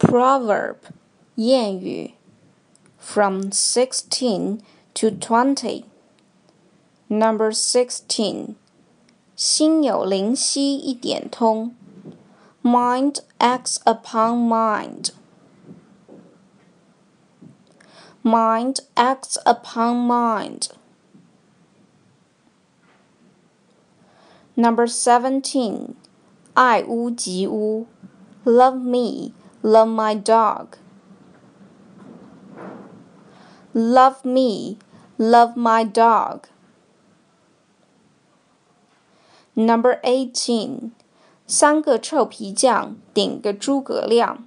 proverb 谚语 from 16 to 20. Number 16. 心有灵犀一点通 Mind acts upon mind. Mind acts upon mind. Number 17. 爱屋及乌 Love me, love my dog. Love me, love my dog. Number 18. 三个臭皮匠顶个诸葛亮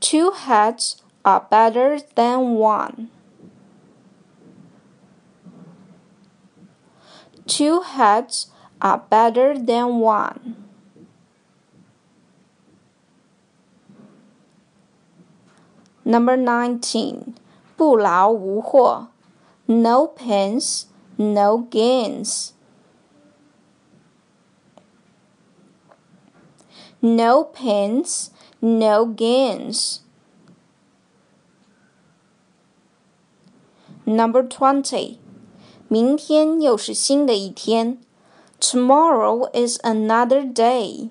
Two heads are better than one. Two heads are better than one. Number 19. 不劳无获 No pains, no gains. No pains, no gains. Number 20. 明天又是新的一天 Tomorrow is another day.